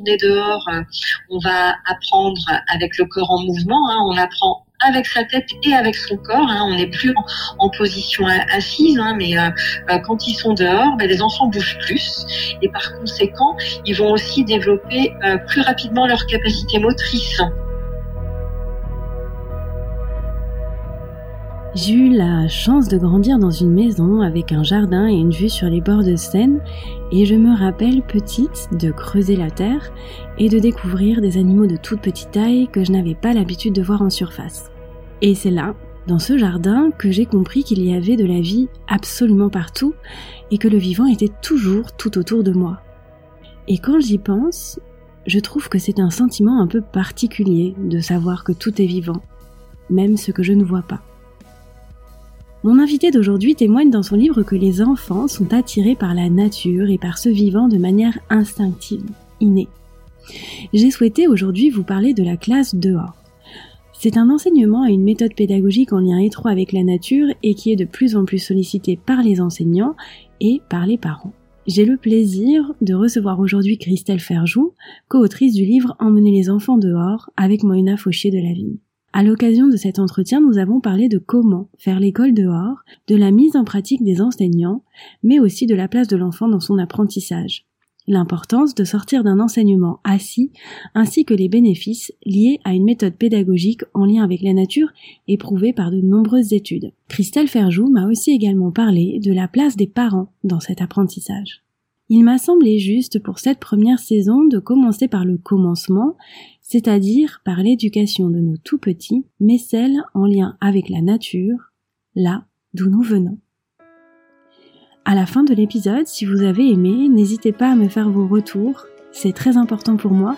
on est dehors, on va apprendre avec le corps en mouvement. Hein. on apprend avec sa tête et avec son corps. Hein. On n'est plus en, position assise, hein, mais euh, euh, quand ils sont dehors, ben, les enfants bougent plus et par conséquent, ils vont aussi développer euh, plus rapidement leur capacité motrice. J'ai eu la chance de grandir dans une maison avec un jardin et une vue sur les bords de Seine et je me rappelle petite de creuser la terre et de découvrir des animaux de toute petite taille que je n'avais pas l'habitude de voir en surface. Et c'est là, dans ce jardin, que j'ai compris qu'il y avait de la vie absolument partout et que le vivant était toujours tout autour de moi. Et quand j'y pense, je trouve que c'est un sentiment un peu particulier de savoir que tout est vivant, même ce que je ne vois pas. Mon invité d'aujourd'hui témoigne dans son livre que les enfants sont attirés par la nature et par ce vivant de manière instinctive, innée. J'ai souhaité aujourd'hui vous parler de la classe dehors. C'est un enseignement à une méthode pédagogique en lien étroit avec la nature et qui est de plus en plus sollicité par les enseignants et par les parents. J'ai le plaisir de recevoir aujourd'hui Christelle Ferjou, co-autrice du livre Emmener les enfants dehors avec Moïna Fauchier de la Vigne. À l'occasion de cet entretien, nous avons parlé de comment faire l'école dehors, de la mise en pratique des enseignants, mais aussi de la place de l'enfant dans son apprentissage. L'importance de sortir d'un enseignement assis, ainsi que les bénéfices liés à une méthode pédagogique en lien avec la nature éprouvée par de nombreuses études. Christelle Ferjou m'a aussi également parlé de la place des parents dans cet apprentissage. Il m'a semblé juste pour cette première saison de commencer par le commencement c'est-à-dire par l'éducation de nos tout petits, mais celle en lien avec la nature, là d'où nous venons. À la fin de l'épisode, si vous avez aimé, n'hésitez pas à me faire vos retours, c'est très important pour moi.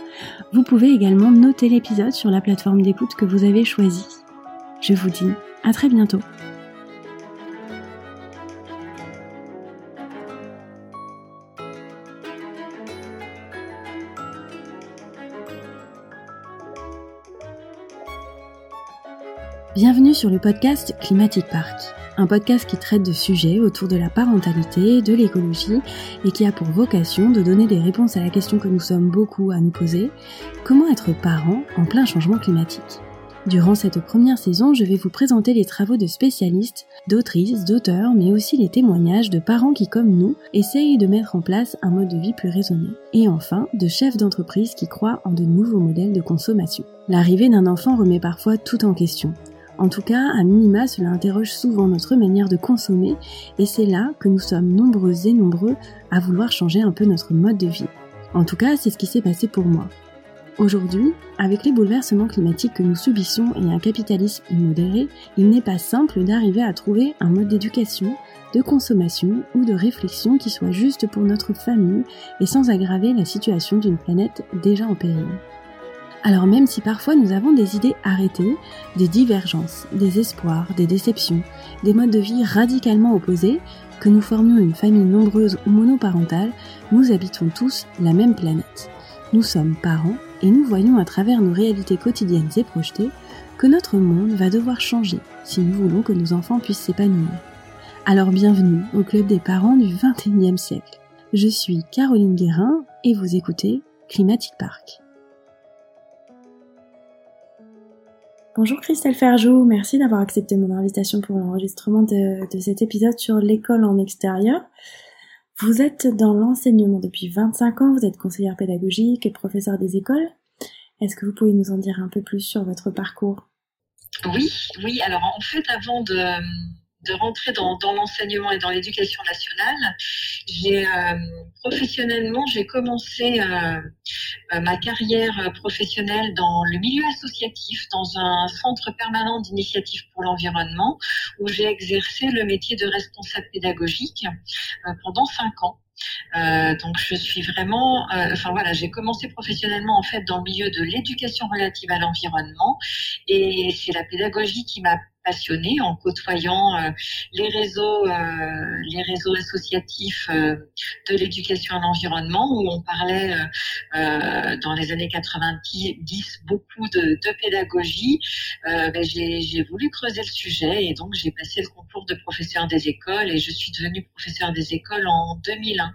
Vous pouvez également noter l'épisode sur la plateforme d'écoute que vous avez choisie. Je vous dis à très bientôt. Bienvenue sur le podcast Climatic Park, un podcast qui traite de sujets autour de la parentalité, de l'écologie et qui a pour vocation de donner des réponses à la question que nous sommes beaucoup à nous poser, comment être parent en plein changement climatique? Durant cette première saison, je vais vous présenter les travaux de spécialistes, d'autrices, d'auteurs, mais aussi les témoignages de parents qui, comme nous, essayent de mettre en place un mode de vie plus raisonné. Et enfin, de chefs d'entreprise qui croient en de nouveaux modèles de consommation. L'arrivée d'un enfant remet parfois tout en question. En tout cas, à minima, cela interroge souvent notre manière de consommer et c'est là que nous sommes nombreux et nombreux à vouloir changer un peu notre mode de vie. En tout cas, c'est ce qui s'est passé pour moi. Aujourd'hui, avec les bouleversements climatiques que nous subissons et un capitalisme immodéré, il n'est pas simple d'arriver à trouver un mode d'éducation, de consommation ou de réflexion qui soit juste pour notre famille et sans aggraver la situation d'une planète déjà en péril. Alors même si parfois nous avons des idées arrêtées, des divergences, des espoirs, des déceptions, des modes de vie radicalement opposés, que nous formions une famille nombreuse ou monoparentale, nous habitons tous la même planète. Nous sommes parents et nous voyons à travers nos réalités quotidiennes et projetées que notre monde va devoir changer si nous voulons que nos enfants puissent s'épanouir. Alors bienvenue au club des parents du 21e siècle. Je suis Caroline Guérin et vous écoutez Climatic Park. Bonjour Christelle Ferjou, merci d'avoir accepté mon invitation pour l'enregistrement de, cet épisode sur l'école en extérieur. Vous êtes dans l'enseignement depuis 25 ans, vous êtes conseillère pédagogique et professeur des écoles. Est-ce que vous pouvez nous en dire un peu plus sur votre parcours? Oui, oui. Alors en fait, avant de, de rentrer dans, dans l'enseignement et dans l'éducation nationale. J'ai euh, professionnellement, j'ai commencé euh, euh, ma carrière professionnelle dans le milieu associatif, dans un centre permanent d'initiative pour l'environnement, où j'ai exercé le métier de responsable pédagogique pendant cinq ans. Euh, donc je suis vraiment, enfin voilà, j'ai commencé professionnellement en fait dans le milieu de l'éducation relative à l'environnement et c'est la pédagogie qui m'a passionnée en côtoyant euh, les réseaux, euh, les réseaux associatifs euh, de l'éducation à l'environnement où on parlait dans les années 90 beaucoup de, pédagogie. Ben j'ai voulu creuser le sujet et donc j'ai passé le concours de professeur des écoles et je suis devenue professeur des écoles en 2001.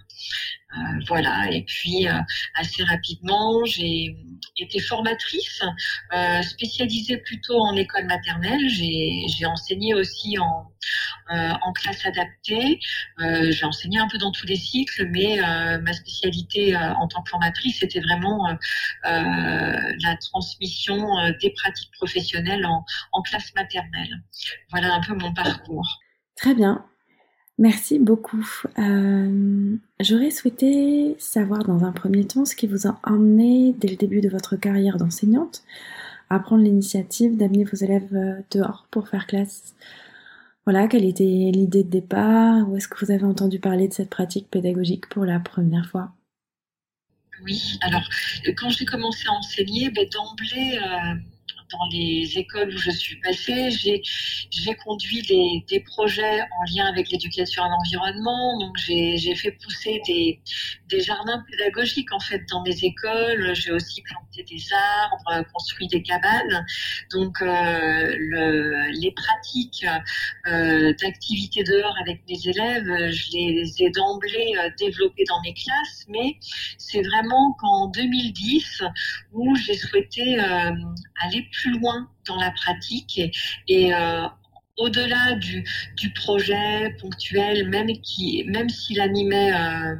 Voilà. Et puis assez rapidement, j'ai été formatrice, spécialisée plutôt en école maternelle. J'ai enseigné aussi en, en classe adaptée. j'ai enseigné un peu dans tous les cycles, mais ma spécialité en tant que formatrice, c'était vraiment la transmission des pratiques professionnelles en, en classe maternelle. Voilà un peu mon parcours. Très bien. Merci beaucoup. Euh, j'aurais souhaité savoir dans un premier temps ce qui vous a emmené dès le début de votre carrière d'enseignante à prendre l'initiative d'amener vos élèves euh, dehors pour faire classe. Voilà, quelle était l'idée de départ? Où est-ce que vous avez entendu parler de cette pratique pédagogique pour la première fois? Oui, alors quand j'ai commencé à enseigner, ben, d'emblée, euh, dans les écoles où je suis passée, j'ai, conduit des, projets en lien avec l'éducation à l'environnement. Donc, j'ai, fait pousser des, jardins pédagogiques, en fait, dans mes écoles. J'ai aussi planté des arbres, construit des cabanes. Donc, euh, le, les pratiques euh, d'activité dehors avec mes élèves, je les ai d'emblée euh, développées dans mes classes. Mais c'est vraiment qu'en 2010, où j'ai souhaité euh, aller plus loin dans la pratique et, euh, au-delà du, du, projet ponctuel, même qui, même s'il animait euh,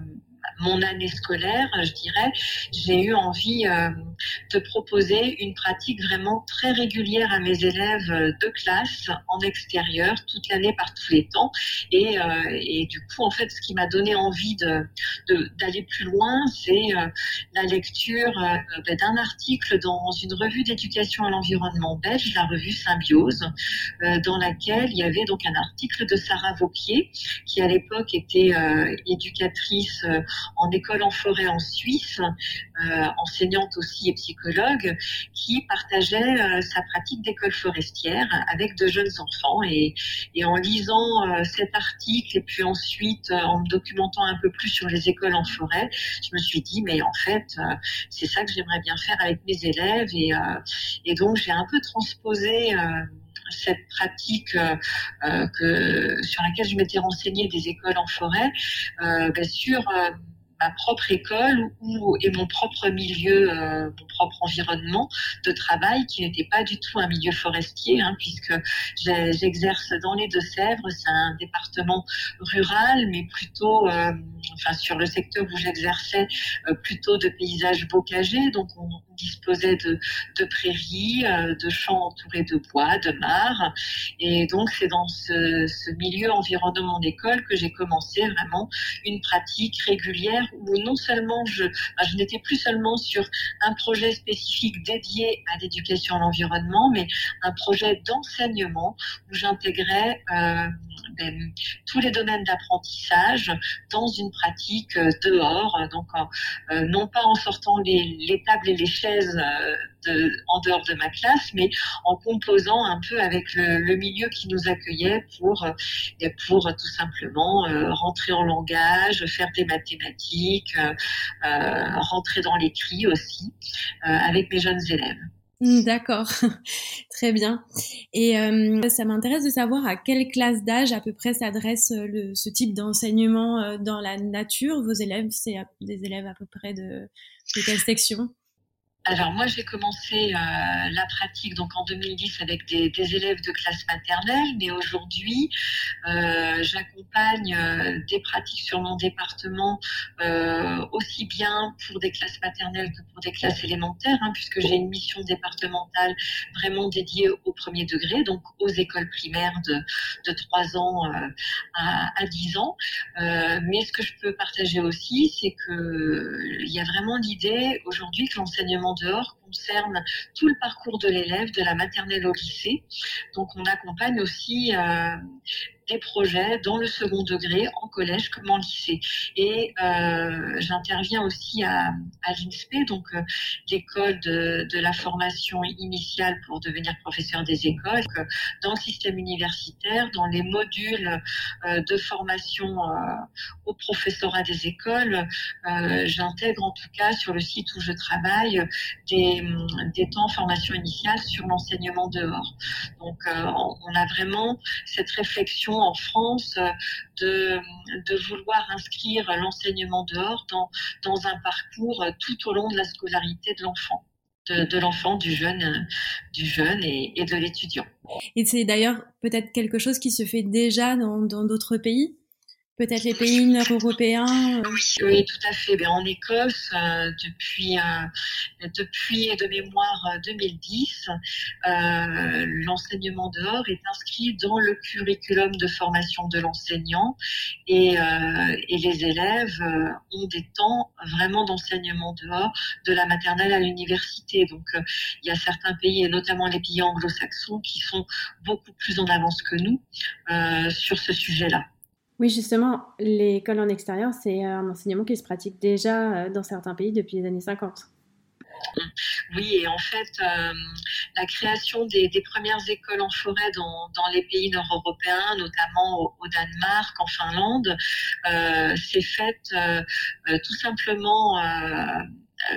mon année scolaire, je dirais, j'ai eu envie euh, de proposer une pratique vraiment très régulière à mes élèves de classe en extérieur toute l'année par tous les temps. Et, euh, et, du coup, en fait, ce qui m'a donné envie de, d'aller plus loin, c'est euh, la lecture ben, d'un article dans une revue d'éducation à l'environnement belge, la revue Symbiose, dans laquelle il y avait donc un article de Sarah Vauquier, qui à l'époque était éducatrice en école en forêt en Suisse, euh, enseignante aussi et psychologue, qui partageait euh, sa pratique d'école forestière avec de jeunes enfants. Et, en lisant euh, cet article et puis ensuite en me documentant un peu plus sur les écoles en forêt, je me suis dit, mais en fait, c'est ça que j'aimerais bien faire avec mes élèves. Et, et donc, j'ai un peu transposé cette pratique que sur laquelle je m'étais renseignée des écoles en forêt euh, ben, sur ma propre école ou, et mon propre milieu, euh, mon propre environnement de travail qui n'était pas du tout un milieu forestier, hein, puisque j'exerce dans les Deux-Sèvres, c'est un département rural, mais plutôt, euh, enfin sur le secteur où j'exerçais, euh, plutôt de paysages bocagers, donc on, disposait de, prairies, de champs entourés de bois, de mares, et donc c'est dans ce, milieu environnement d'école que j'ai commencé vraiment une pratique régulière où non seulement je, n'étais plus seulement sur un projet spécifique dédié à l'éducation à l'environnement, mais un projet d'enseignement où j'intégrais euh, ben, tous les domaines d'apprentissage dans une pratique euh, dehors, donc euh, non pas en sortant les, les tables et les chaises de, en dehors de ma classe, mais en composant un peu avec le, milieu qui nous accueillait pour, pour tout simplement rentrer en langage, faire des mathématiques, euh, euh, rentrer dans l'écrit aussi euh, avec mes jeunes élèves. Hmm, d'accord, très bien. Et ça m'intéresse de savoir à quelle classe d'âge à peu près s'adresse ce type d'enseignement dans la nature. Vos élèves, c'est des élèves à peu près de quelle section? Alors moi j'ai commencé euh, la pratique donc en 2010 avec des, des élèves de classe maternelle, mais aujourd'hui euh, j'accompagne euh, des pratiques sur mon département euh, aussi bien pour des classes maternelles que pour des classes élémentaires, hein, puisque j'ai une mission départementale vraiment dédiée au premier degré, donc aux écoles primaires de, de 3 ans euh, à, à 10 ans. mais ce que je peux partager aussi, c'est que il y a vraiment l'idée aujourd'hui que l'enseignement dehors concerne tout le parcours de l'élève, de la maternelle au lycée. Donc on accompagne aussi euh, des projets dans le second degré, en collège comme en lycée. Et euh, j'interviens aussi à, l'INSPE, donc euh, l'école de, la formation initiale pour devenir professeur des écoles, dans le système universitaire, dans les modules de formation au professorat des écoles. J'intègre en tout cas sur le site où je travaille des des temps formation initiale sur l'enseignement dehors. Donc, on a vraiment cette réflexion en France de, de vouloir inscrire l'enseignement dehors dans, un parcours tout au long de la scolarité de l'enfant de, l'enfant, du jeune, du jeune et, de l'étudiant. Et c'est d'ailleurs peut-être quelque chose qui se fait déjà dans d'autres pays? Peut-être les pays nord-européens euh. oui, tout à fait. Ben, en Écosse, euh, depuis, euh, depuis de mémoire 2010, l'enseignement dehors est inscrit dans le curriculum de formation de l'enseignant et, et, les élèves ont des temps vraiment d'enseignement dehors de la maternelle à l'université. Donc il y a certains pays, et notamment les pays anglo-saxons, qui sont beaucoup plus en avance que nous sur ce sujet-là. Oui, justement, l'école en extérieur, c'est un enseignement qui se pratique déjà euh, dans certains pays depuis les années 50. Oui, et en fait, euh, la création des, premières écoles en forêt dans, les pays nord-européens, notamment au, Danemark, en Finlande, euh, s'est faite tout simplement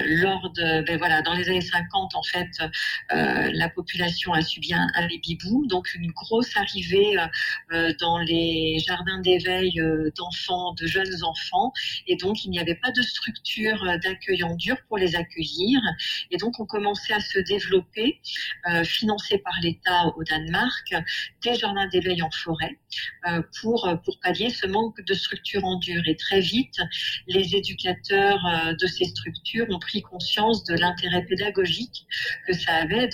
lors de, ben voilà, dans les années 50, en fait, euh, la population a subi un, un baby boom, donc une grosse arrivée euh, dans les jardins d'éveil d'enfants, de jeunes enfants, et donc il n'y avait pas de structure d'accueil en dur pour les accueillir, et donc on commençait à se développer, financés par l'État au Danemark, des jardins d'éveil en forêt pour pour pallier ce manque de structure en dur. Et très vite, les éducateurs de ces structures ont pris conscience de l'intérêt pédagogique que ça avait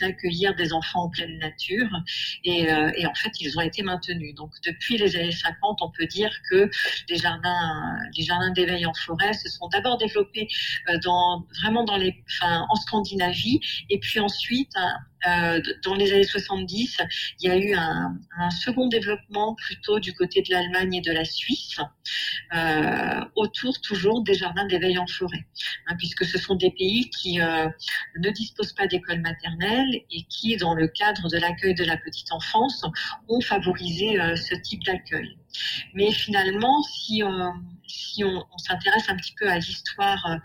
d'accueillir des enfants en pleine nature. Et, euh, et, en fait, ils ont été maintenus. Donc, depuis les années 50, on peut dire que les jardins, les jardins d'éveil en forêt se sont d'abord développés euh, dans, vraiment dans les, en Scandinavie, et puis ensuite, euh, dans les années 70, il y a eu un, second développement plutôt du côté de l'Allemagne et de la Suisse, euh, autour toujours des jardins d'éveil en forêt, hein, puisque ce sont des pays qui euh, ne disposent pas d'école maternelle et qui, dans le cadre de l'accueil de la petite enfance, ont favorisé ce type d'accueil. Mais finalement, si on si on, s'intéresse un petit peu à l'histoire euh,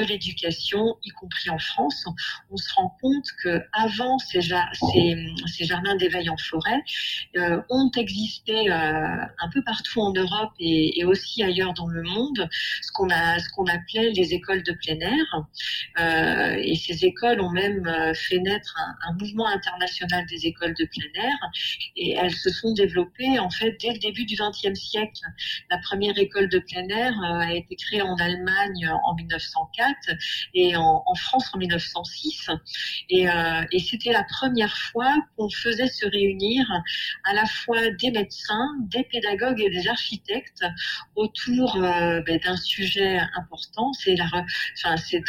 de l'éducation, y compris en France, on se rend compte que avant ces, ces, jardins d'éveil en forêt euh, ont existé euh, un peu partout en Europe et, aussi ailleurs dans le monde, ce qu'on appelait les écoles de plein air. et ces écoles ont même fait naître un, un mouvement international des écoles de plein air et elles se sont développées en fait dès le début du XXe siècle. La première école de plein air euh, a été créé en Allemagne en 1904 et en, France en 1906. Et, euh, et c'était la première fois qu'on faisait se réunir à la fois des médecins, des pédagogues et des architectes autour euh, ben, d'un sujet important. C'est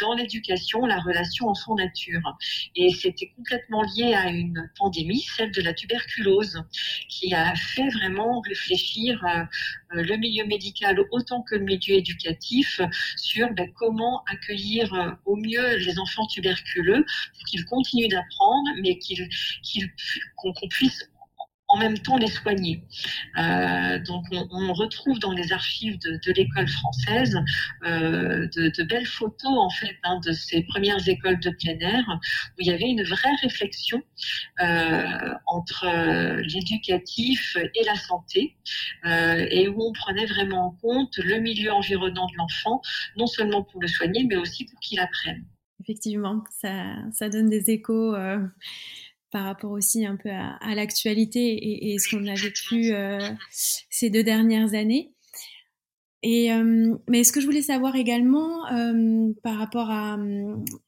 dans l'éducation la relation enfant-nature. Et c'était complètement lié à une pandémie, celle de la tuberculose, qui a fait vraiment réfléchir le milieu médical autant que le milieu éducatif sur ben, comment accueillir euh, au mieux les enfants tuberculeux pour qu'ils continuent d'apprendre, mais qu'ils, qu'on puisse en même temps les soigner. Euh, donc on, retrouve dans les archives de, l'école française euh, de, belles photos en fait hein, de ces premières écoles de plein air où il y avait une vraie réflexion euh, entre l'éducatif et la santé et où on prenait vraiment en compte le milieu environnant de l'enfant, non seulement pour le soigner mais aussi pour qu'il apprenne. Effectivement, ça, ça donne des échos par rapport aussi un peu à, l'actualité et, ce qu'on a vécu euh, ces deux dernières années. Et euh, mais ce que je voulais savoir également euh, par rapport à,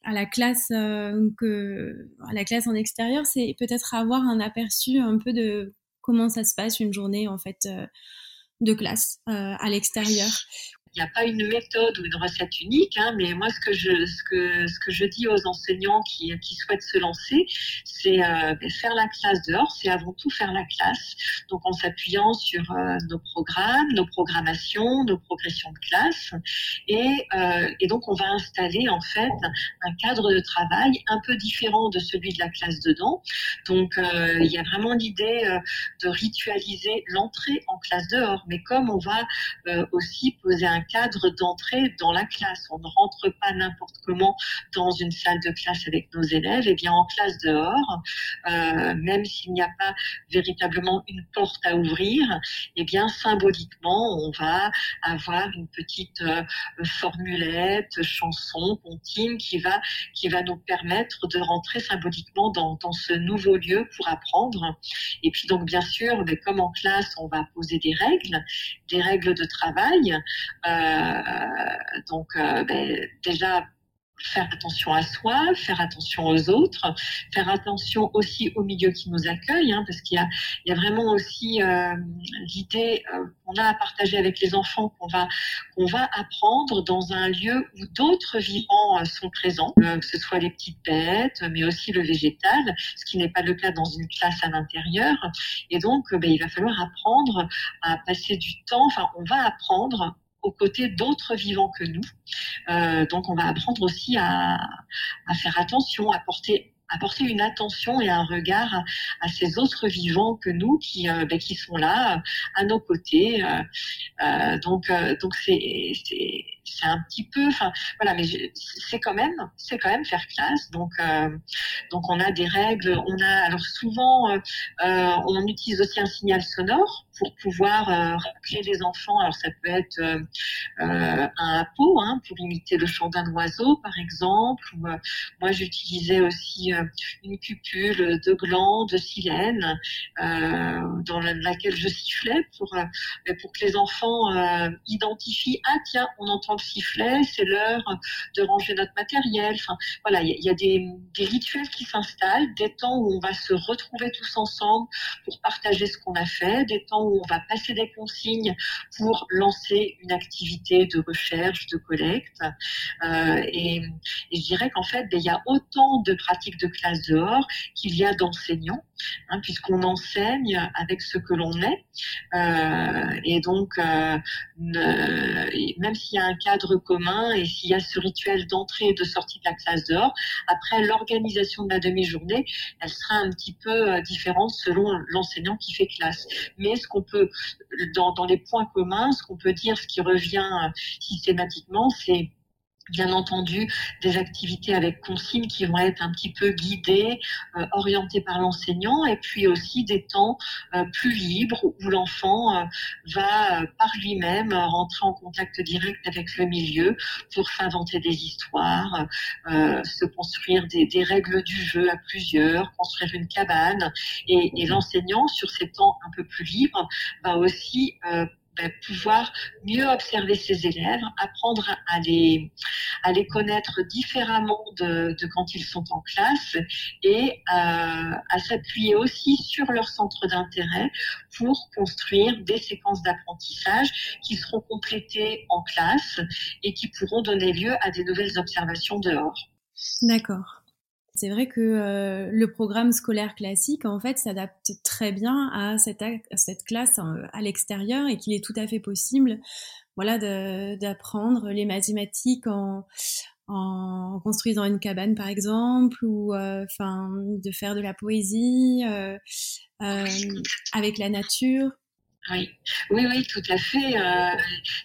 à la classe que à la classe en extérieur, c'est peut-être avoir un aperçu un peu de comment ça se passe une journée en fait de classe à l'extérieur il n'y a pas une méthode ou une recette unique, hein, mais moi, ce que je, ce que, ce que je dis aux enseignants qui, qui souhaitent se lancer, c'est euh, ben, faire la classe dehors, c'est avant tout faire la classe. Donc, en s'appuyant sur euh, nos programmes, nos programmations, nos progressions de classe. Et, euh, et donc, on va installer, en fait, un cadre de travail un peu différent de celui de la classe dedans. Donc, euh, il y a vraiment l'idée euh, de ritualiser l'entrée en classe dehors. Mais comme on va aussi poser un cadre d'entrée dans la classe. On ne rentre pas n'importe comment dans une salle de classe avec nos élèves. Et eh bien en classe dehors, euh, même s'il n'y a pas véritablement une porte à ouvrir, et eh bien symboliquement, on va avoir une petite euh, formulette, chanson, comptine qui va qui va nous permettre de rentrer symboliquement dans, dans ce nouveau lieu pour apprendre. Et puis donc bien sûr, comme en classe, on va poser des règles, des règles de travail. Euh, donc euh, ben, déjà faire attention à soi, faire attention aux autres, faire attention aussi au milieu qui nous accueille, hein, parce qu'il y a, vraiment aussi euh, l'idée euh, qu'on a à partager avec les enfants qu'on va, qu'on va apprendre dans un lieu où d'autres vivants euh, sont présents, euh, que ce soit les petites bêtes, mais aussi le végétal, ce qui n'est pas le cas dans une classe à l'intérieur. Et donc, ben, il va falloir apprendre à passer du temps, enfin, on va apprendre aux côtés d'autres vivants que nous. Euh, donc on va apprendre aussi à, à faire attention, à porter une attention et un regard à, ces autres vivants que nous qui, euh, ben, qui sont là euh, à nos côtés. Euh, euh donc donc c'est c'est un petit peu, enfin voilà, mais c'est quand même, c'est quand même faire classe. Donc donc on a des règles, on a alors souvent on utilise aussi un signal sonore pour pouvoir euh, rappeler les enfants. Alors ça peut être euh, euh un hapeau hein, pour imiter le chant d'un oiseau, par exemple. Moi, j'utilisais aussi une cupule de gland, de silène, dans laquelle je sifflais pour pour que les enfants identifient ah tiens, on entend le sifflet, c'est l'heure de ranger notre matériel. Enfin voilà, il y, a des, des rituels qui s'installent, des temps où on va se retrouver tous ensemble pour partager ce qu'on a fait, des temps où on va passer des consignes pour lancer une activité de recherche, de collecte. Euh, et, je dirais qu'en fait, ben, il y a autant de pratiques de classe dehors qu'il y a d'enseignants, hein, puisqu'on enseigne avec ce que l'on est. Euh, et donc, euh, même s'il y a un cadre commun et s'il y a ce rituel d'entrée et de sortie de la classe dehors, après l'organisation de la demi-journée, elle sera un petit peu différente selon l'enseignant qui fait classe. Mais ce qu'on peut, dans, dans les points communs, ce qu'on peut dire, ce qui revient euh, systématiquement, c'est bien entendu des activités avec consignes qui vont être un petit peu guidées, euh, orientées par l'enseignant, et puis aussi des temps euh, plus libres où l'enfant euh, va par lui-même rentrer en contact direct avec le milieu pour s'inventer des histoires, se construire des, règles du jeu à plusieurs, construire une cabane, et l'enseignant sur ces temps un peu plus libres va aussi ben, pouvoir mieux observer ses élèves, apprendre à les, à les connaître différemment de, de quand ils sont en classe et à, à s'appuyer aussi sur leur centre d'intérêt pour construire des séquences d'apprentissage qui seront complétées en classe et qui pourront donner lieu à des nouvelles observations dehors. D'accord. C'est vrai que euh, le programme scolaire classique, en fait, s'adapte très bien à cette, cette classe euh, à l'extérieur et qu'il est tout à fait possible, voilà, d'apprendre les mathématiques en, en construisant une cabane, par exemple, ou euh, enfin de faire de la poésie avec la nature. Oui, oui, oui, tout à fait. Euh,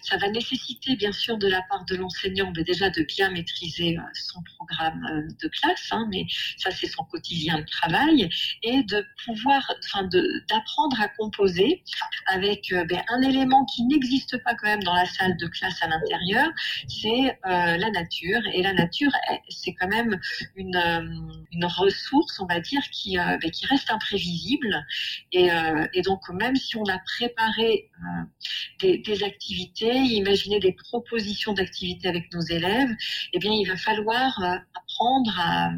ça va nécessiter, bien sûr, de la part de l'enseignant, mais déjà de bien maîtriser euh, son programme euh, de classe, hein, mais ça, c'est son quotidien de travail, et de pouvoir, enfin, d'apprendre à composer avec ben, un élément qui n'existe pas quand même dans la salle de classe à l'intérieur, c'est la nature. Et la nature, c'est quand même une, ressource, on va dire, qui, ben, qui reste imprévisible. Et, et donc, même si on a pré préparer euh, des, activités, imaginer des propositions d'activités avec nos élèves, eh bien, il va falloir euh, apprendre à,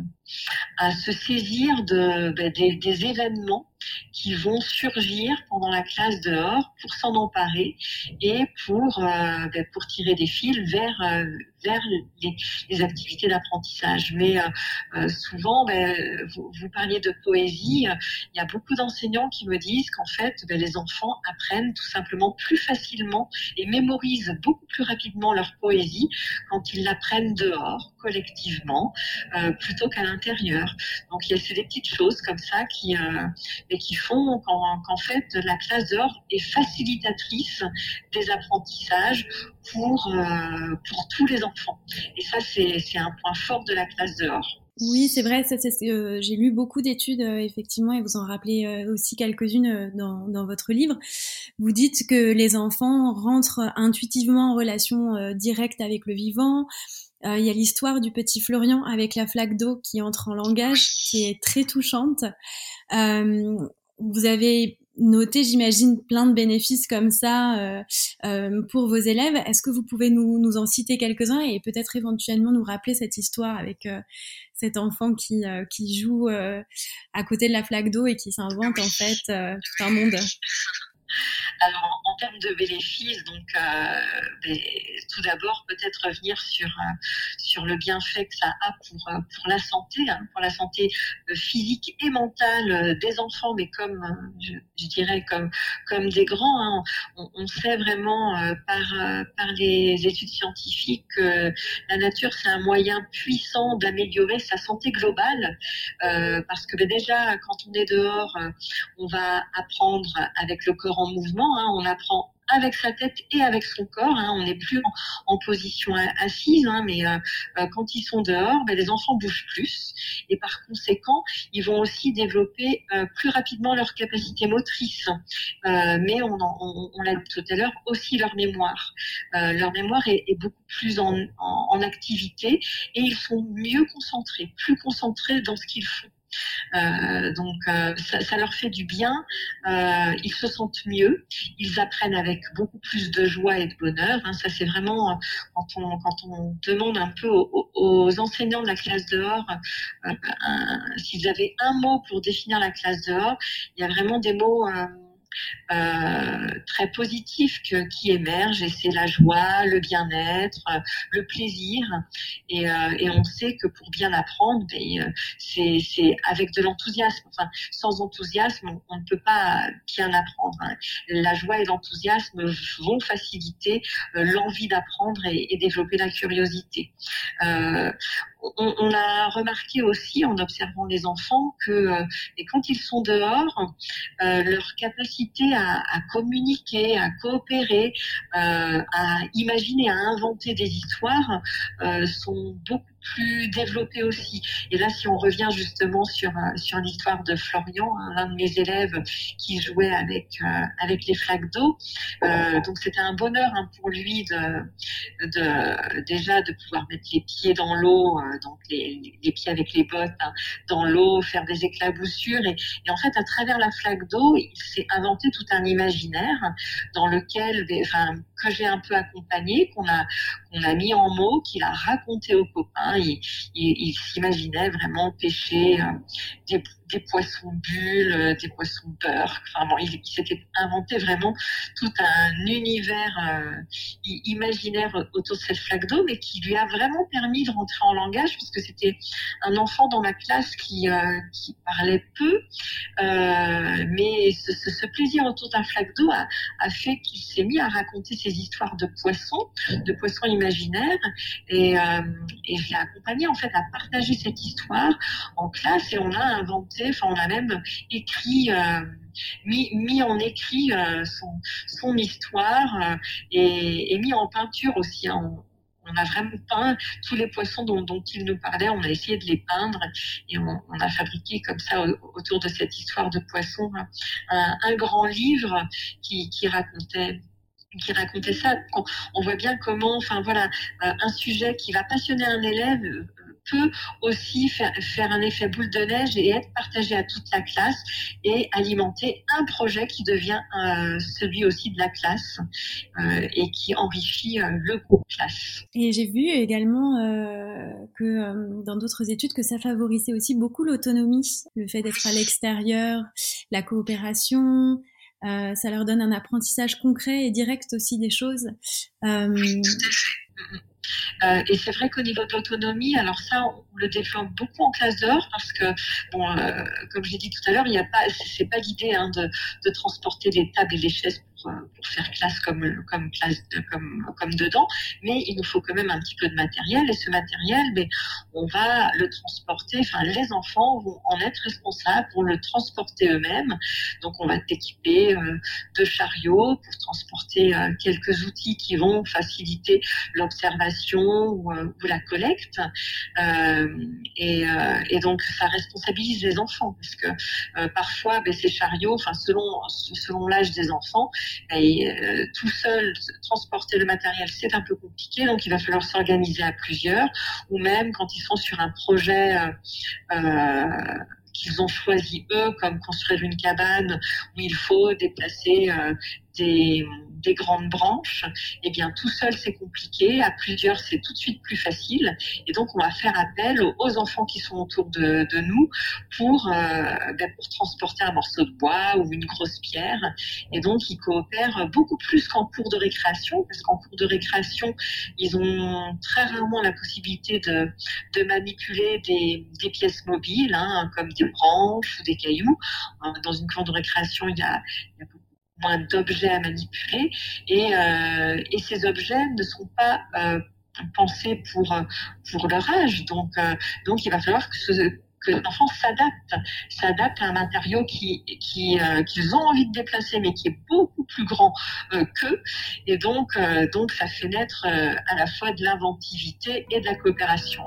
se saisir de, ben, des, événements qui vont surgir pendant la classe dehors pour s'en emparer et pour, euh, ben, pour tirer des fils vers, euh, vers les, activités d'apprentissage. Mais euh, souvent, ben, vous, vous, parliez de poésie, il y a beaucoup d'enseignants qui me disent qu'en fait, les enfants apprennent tout simplement plus facilement et mémorisent beaucoup plus rapidement leur poésie quand ils l'apprennent dehors, collectivement, plutôt qu'à l'intérieur Donc il y a des petites choses comme ça qui et qui font qu'en fait la classe dehors est facilitatrice des apprentissages pour pour tous les enfants. Et ça c'est un point fort de la classe dehors. Oui, c'est vrai. Euh, j'ai lu beaucoup d'études, euh, effectivement, et vous en rappelez euh, aussi quelques-unes dans, dans, votre livre. Vous dites que les enfants rentrent intuitivement en relation directe avec le vivant. Il y a l'histoire du petit Florian avec la flaque d'eau qui entre en langage, qui est très touchante. vous avez noté, j'imagine, plein de bénéfices comme ça pour vos élèves. Est-ce que vous pouvez nous, en citer quelques-uns et peut-être éventuellement nous rappeler cette histoire avec cet enfant qui, euh, qui joue euh, à côté de la flaque d'eau et qui s'invente en fait euh, tout un monde? Alors, en termes de bénéfices, donc, euh, ben, tout d'abord, peut-être revenir sur, euh, sur le bienfait que ça a pour, euh, pour la santé, hein, pour la santé physique et mentale des enfants, mais comme, je, dirais, comme, comme des grands. Hein. On, sait vraiment par, par les études scientifiques que la nature, c'est un moyen puissant d'améliorer sa santé globale, parce que ben, déjà, quand on est dehors, on va apprendre avec le corps en mouvement Hein, on apprend avec sa tête et avec son corps. Hein. on n'est plus en, position assise, hein, mais euh, euh, quand ils sont dehors, ben, les enfants bougent plus et par conséquent, ils vont aussi développer euh, plus rapidement leur capacité motrice. mais on, l'a dit tout à l'heure, aussi leur mémoire. leur mémoire est, beaucoup plus en, en activité et ils sont mieux concentrés, plus concentrés dans ce qu'ils font. Euh, donc euh, ça, leur fait du bien, euh, ils se sentent mieux, ils apprennent avec beaucoup plus de joie et de bonheur. Hein. Ça c'est vraiment quand on, demande un peu aux, enseignants de la classe dehors s'ils avaient un mot pour définir la classe dehors, il y a vraiment des mots très positif qui émerge et c'est la joie, le bien-être, euh, le plaisir. Et, euh, et, on sait que pour bien apprendre, ben, c'est avec de l'enthousiasme. Enfin, sans enthousiasme, on, ne peut pas bien apprendre. Hein. La joie et l'enthousiasme vont faciliter l'envie d'apprendre et, développer la curiosité. Euh, on, a remarqué aussi en observant les enfants que euh, et quand ils sont dehors, euh, leur capacité à, communiquer, à coopérer, euh, à imaginer, à inventer des histoires sont beaucoup plus développé aussi. Et là, si on revient justement sur euh, sur l'histoire de Florian, hein, l'un de mes élèves qui jouait avec euh, avec les flaques d'eau, euh, donc c'était un bonheur hein, pour lui de, de déjà de pouvoir mettre les pieds dans l'eau, donc les, les, pieds avec les bottes hein, dans l'eau, faire des éclaboussures et, en fait à travers la flaque d'eau, il s'est inventé tout un imaginaire dans lequel, que j'ai un peu accompagné, qu'on a qu'on a mis en mots, qu'il a raconté aux copains il, s'imaginait vraiment pêcher euh, des, poissons bulles, euh, des poissons beurre. Enfin bon, il, s'était inventé vraiment tout un univers euh, imaginaire autour de cette flaque d'eau, mais qui lui a vraiment permis de rentrer en langage, puisque c'était un enfant dans ma classe qui, parlait peu, mais ce, plaisir autour d'un flaque d'eau a, fait qu'il s'est mis à raconter ses histoires de poissons, de poissons imaginaires, et, et je accompagné en fait à partager cette histoire en classe et on a inventé, on a même écrit. Euh, mis, en écrit euh, son, histoire euh, et, mis en peinture aussi. Hein. On, a vraiment peint tous les poissons dont, il nous parlait, on a essayé de les peindre et on, a fabriqué comme ça autour de cette histoire de poissons un, grand livre qui, qui racontait qui racontait ça. On voit bien comment, enfin voilà, un sujet qui va passionner un élève peut aussi faire, faire, un effet boule de neige et être partagé à toute la classe et alimenter un projet qui devient euh, celui aussi de la classe et qui enrichit le groupe classe. Et j'ai vu également que dans d'autres études que ça favorisait aussi beaucoup l'autonomie, le fait d'être à l'extérieur, la coopération, euh, ça leur donne un apprentissage concret et direct aussi des choses. Euh... Oui, tout à fait. Euh, et c'est vrai qu'au niveau de l'autonomie, alors ça, on le développe beaucoup en classe dehors parce que, bon, euh, comme j'ai dit tout à l'heure, il n'y a pas, c'est pas l'idée hein, de, de, transporter les tables et les chaises pour pour, faire classe comme, comme, classe, comme, comme dedans, mais il nous faut quand même un petit peu de matériel. Et ce matériel, mais ben, on va le transporter, enfin les enfants vont en être responsables, vont le transporter eux-mêmes. Donc on va t'équiper euh, de chariots pour transporter euh, quelques outils qui vont faciliter l'observation ou, euh, la collecte. Et, et, donc ça responsabilise les enfants parce que parfois ben, ces chariots, enfin selon selon l'âge des enfants, et, tout seul transporter le matériel c'est un peu compliqué, donc il va falloir s'organiser à plusieurs, ou même quand ils sont sur un projet qu'ils ont choisi eux, comme construire une cabane où il faut déplacer euh, des, des, grandes branches, eh bien tout seul c'est compliqué, à plusieurs c'est tout de suite plus facile. Et donc on va faire appel aux enfants qui sont autour de, de nous pour, euh, ben, pour transporter un morceau de bois ou une grosse pierre. Et donc ils coopèrent beaucoup plus qu'en cours de récréation, parce qu'en cours de récréation, ils ont très rarement la possibilité de, de manipuler des, des pièces mobiles, hein, comme des branches ou des cailloux. Dans une cour de récréation, il y a, il y a moins d'objets à manipuler et, euh, et, ces objets ne sont pas euh, pensés pour, pour leur âge. Donc, euh, donc il va falloir que l'enfant s'adapte, s'adapte à un matériau qui, qui, qu'ils ont envie de déplacer, mais qui est beaucoup plus grand qu'eux. Et donc, donc, ça fait naître à la fois de l'inventivité et de la coopération.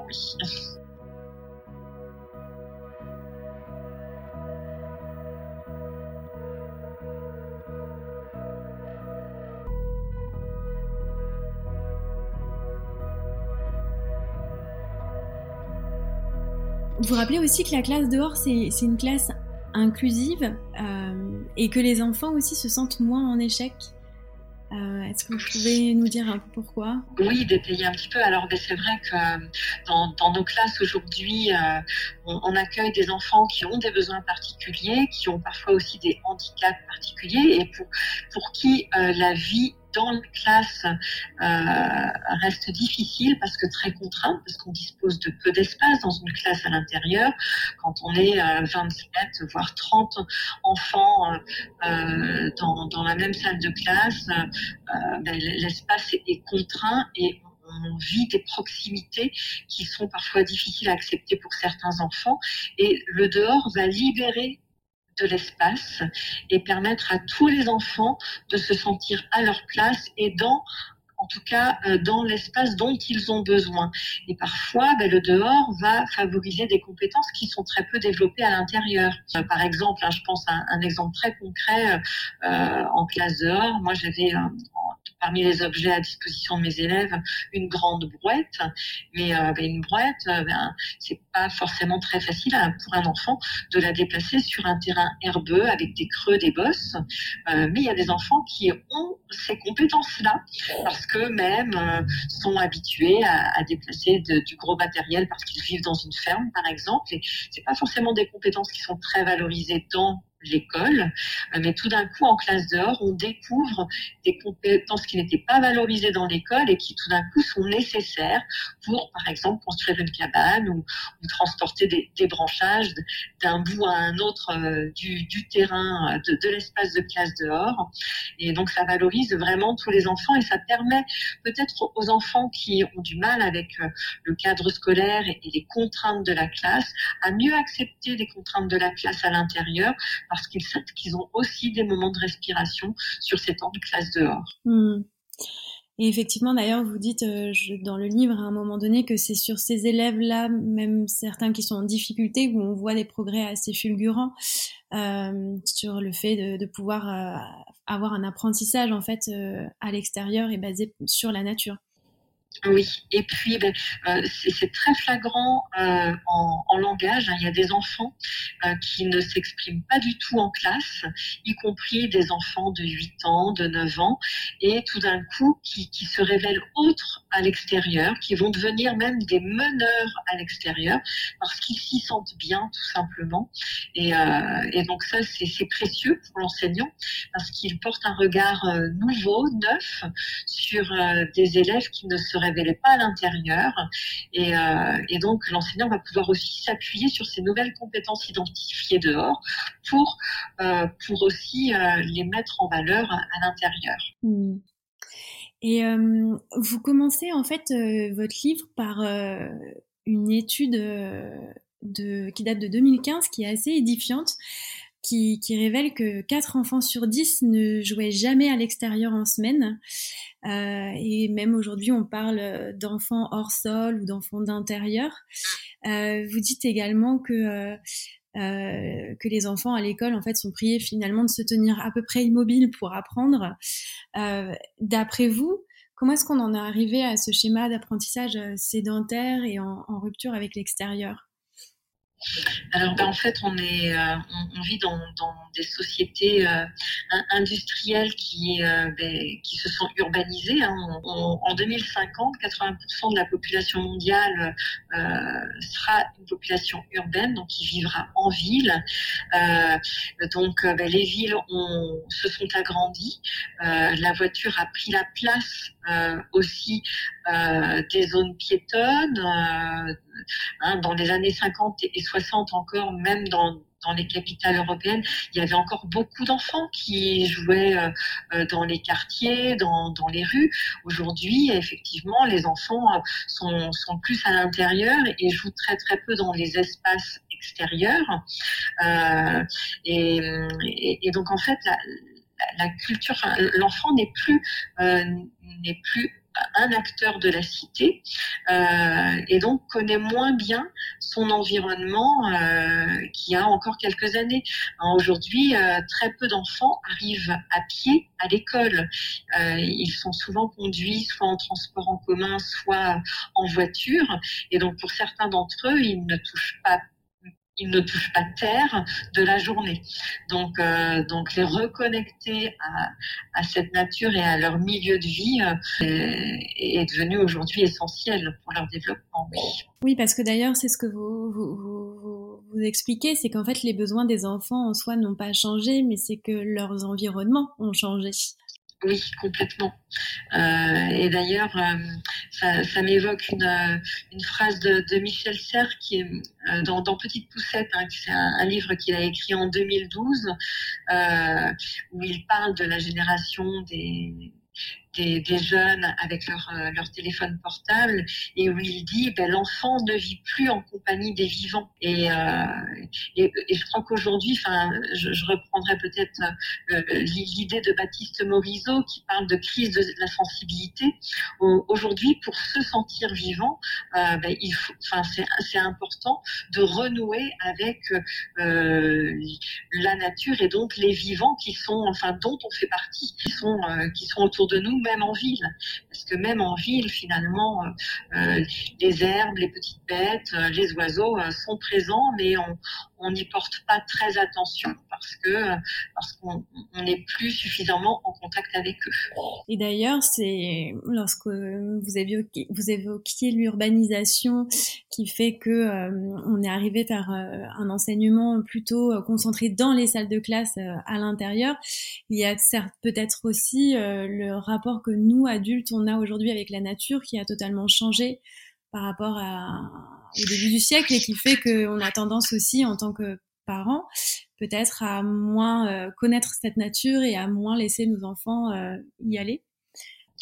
Vous rappelez aussi que la classe dehors, c'est une classe inclusive euh, et que les enfants aussi se sentent moins en échec. Euh, est-ce que vous pouvez nous dire un peu pourquoi? Oui, détailler un petit peu. Alors, ben, c'est vrai que euh, dans, nos classes aujourd'hui, on, accueille des enfants qui ont des besoins particuliers, qui ont parfois aussi des handicaps particuliers et pour, pour qui la vie dans la classe euh, reste difficile parce que très contrainte, parce qu'on dispose de peu d'espace dans une classe à l'intérieur. Quand on est 27, euh, voire 30 enfants euh, dans, dans, la même salle de classe, ben, l'espace est contraint et on vit des proximités qui sont parfois difficiles à accepter pour certains enfants. Et le dehors va libérer de l'espace et permettre à tous les enfants de se sentir à leur place et dans en tout cas euh, dans l'espace dont ils ont besoin. Et parfois, ben, le dehors va favoriser des compétences qui sont très peu développées à l'intérieur. Euh, par exemple, hein, je pense à un, exemple très concret euh, en classe dehors. Moi, j'avais parmi les objets à disposition de mes élèves une grande brouette, mais ben, une brouette, ben, c'est pas forcément très facile hein, pour un enfant de la déplacer sur un terrain herbeux avec des creux, des bosses. Mais il y a des enfants qui ont ces compétences-là parce que même sont habitués à, à déplacer du gros matériel parce qu'ils vivent dans une ferme, par exemple. Et c'est pas forcément des compétences qui sont très valorisées dans l'école, euh, mais tout d'un coup, en classe dehors, on découvre des compétences qui n'étaient pas valorisées dans l'école et qui tout d'un coup sont nécessaires pour, par exemple, construire une cabane ou, transporter des, branchages d'un bout à un autre euh, du, terrain, de, de l'espace de classe dehors. Et donc, ça valorise vraiment tous les enfants et ça permet peut-être aux enfants qui ont du mal avec euh, le cadre scolaire et les contraintes de la classe à mieux accepter les contraintes de la classe à l'intérieur parce qu'ils savent qu'ils ont aussi des moments de respiration sur ces temps de classe dehors. Hmm. Et effectivement, d'ailleurs, vous dites euh, dans le livre à un moment donné que c'est sur ces élèves-là, même certains qui sont en difficulté, où on voit des progrès assez fulgurants euh, sur le fait de, pouvoir euh, avoir un apprentissage en fait à l'extérieur et basé sur la nature. Oui, et puis ben, euh, c'est très flagrant euh, en, langage. Hein. Il y a des enfants euh, qui ne s'expriment pas du tout en classe, y compris des enfants de 8 ans, de 9 ans, et tout d'un coup qui, se révèlent autres à l'extérieur, qui vont devenir même des meneurs à l'extérieur, parce qu'ils s'y sentent bien, tout simplement. Et, euh, donc ça, c'est précieux pour l'enseignant, parce qu'il porte un regard euh, nouveau, neuf, sur euh, des élèves qui ne se révélaient pas à l'intérieur. Et, donc l'enseignant va pouvoir aussi s'appuyer sur ces nouvelles compétences identifiées dehors pour, pour aussi les mettre en valeur à, l'intérieur. Mmh. Et euh, vous commencez en fait euh, votre livre par euh, une étude de, qui date de 2015 qui est assez édifiante, qui, qui révèle que 4 enfants sur 10 ne jouaient jamais à l'extérieur en semaine. et même aujourd'hui, on parle d'enfants hors sol ou d'enfants d'intérieur. vous dites également que euh, que les enfants à l'école en fait sont priés finalement de se tenir à peu près immobiles pour apprendre. Euh, D'après vous, comment est-ce qu'on en est arrivé à ce schéma d'apprentissage euh, sédentaire et en, en rupture avec l'extérieur? Alors ben, en fait, on, est, euh, on, vit dans, des sociétés euh, industrielles qui, euh, ben, qui se sont urbanisées. Hein. en 2050, 80% de la population mondiale sera une population urbaine, donc qui vivra en ville. donc ben, les villes se sont agrandies. la voiture a pris la place aussi des zones piétonnes Hein, dans les années 50 et 60 encore, même dans, dans les capitales européennes, il y avait encore beaucoup d'enfants qui jouaient euh, euh, dans les quartiers, dans, dans les rues. Aujourd'hui, effectivement, les enfants euh, sont, sont plus à l'intérieur et jouent très très peu dans les espaces extérieurs. Et, donc en fait, la, culture, l'enfant n'est plus n'est plus un acteur de la cité euh, et donc connaît moins bien son environnement euh, qu'il y a encore quelques années. Aujourd'hui, euh, très peu d'enfants arrivent à pied à l'école. Euh, ils sont souvent conduits soit en transport en commun, soit en voiture. Et donc pour certains d'entre eux, ils ne touchent pas ils ne touchent pas terre de la journée. Donc, euh, donc les reconnecter à, à, cette nature et à leur milieu de vie euh, est, devenu aujourd'hui essentiel pour leur développement. Oui, parce que d'ailleurs, c'est ce que vous, vous expliquez, c'est qu'en fait, les besoins des enfants en soi n'ont pas changé, mais c'est que leurs environnements ont changé. Oui, complètement. Euh, et d'ailleurs, euh, ça, m'évoque une, euh, phrase de, Michel Serres qui est dans, Petite Poussette, hein, c'est un, livre qu'il a écrit en 2012, euh, où il parle de la génération des des, des, jeunes avec leur, euh, leur téléphone portable et où il dit ben, l'enfant ne vit plus en compagnie des vivants. Et, euh, et, et, je crois qu'aujourd'hui, enfin, je, je, reprendrai peut-être euh, l'idée de Baptiste Morisot qui parle de crise de la sensibilité. Aujourd'hui, pour se sentir vivant, euh, ben, il faut, enfin, c'est important de renouer avec euh, la nature et donc les vivants qui sont, enfin, dont on fait partie, qui sont, euh, qui sont autour de nous même en ville. Parce que même en ville, finalement, euh, euh, les herbes, les petites bêtes, euh, les oiseaux sont présents, mais on n'y porte pas très attention parce que parce qu'on n'est plus suffisamment en contact avec eux. Et d'ailleurs, c'est lorsque vous évoquiez, vous évoquiez l'urbanisation qui fait que on est arrivé vers un enseignement plutôt concentré dans les salles de classe à l'intérieur. Il y a peut-être aussi le rapport que nous, adultes, on a aujourd'hui avec la nature qui a totalement changé par rapport au début du siècle et qui fait qu'on a tendance aussi, en tant que parents, peut-être à moins euh, connaître cette nature et à moins laisser nos enfants euh, y aller.